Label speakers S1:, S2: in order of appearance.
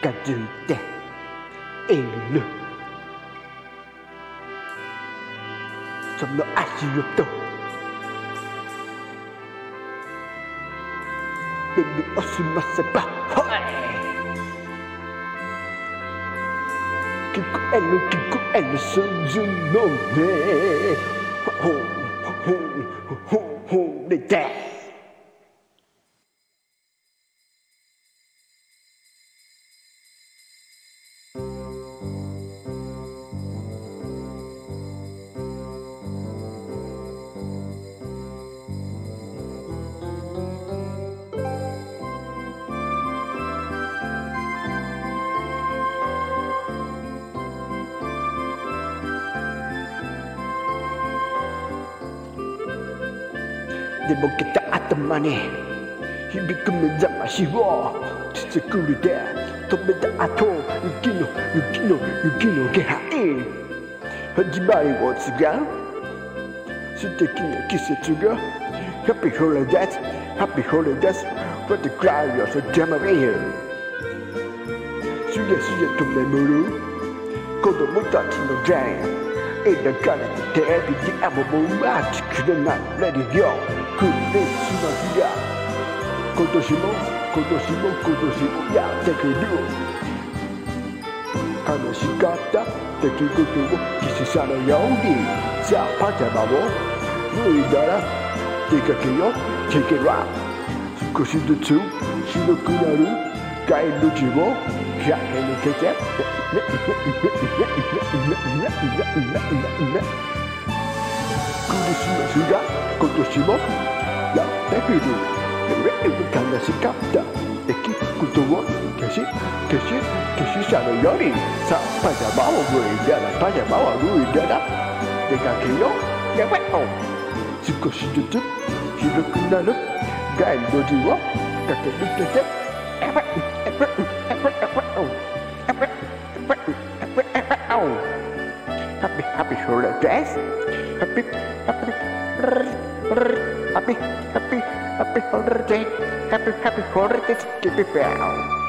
S1: 个女的，一路怎么爱情又多？一路二十八十八，嗨！一个一路，一个一路，深深浓烈，吼吼吼吼吼的在。ででぼけた頭に響く目覚ましをつつくりで止めた後雪の雪の雪の気配始まりを告げ素敵な季節が Happy holidays Happy holidays For the cry of the Jamaica すやすやと眠る。子供たちのジェイ描かれたテレビであもも待ちくれないレディオクリスマスが今年も今年も今年もやってくる。悲しかった出来事をキスさのように。さあパジャマを脱いだら出かけよう。Take it out 少しずつ白くなる。街路樹を Jacques et les Kékets. Kurushima Kotoshimo, la Ebiru, Ebiru Kanashika, da Eki Kutowo, Keshi, Keshi, Keshi Sa Pajamawa Pajamawa Gael Kakeru Epa, Epa, Epa, Epa, Happy, happy shoulder dress. Happy, happy, happy, happy, happy shoulder dress. Happy, happy shoulder dress. Keep it down.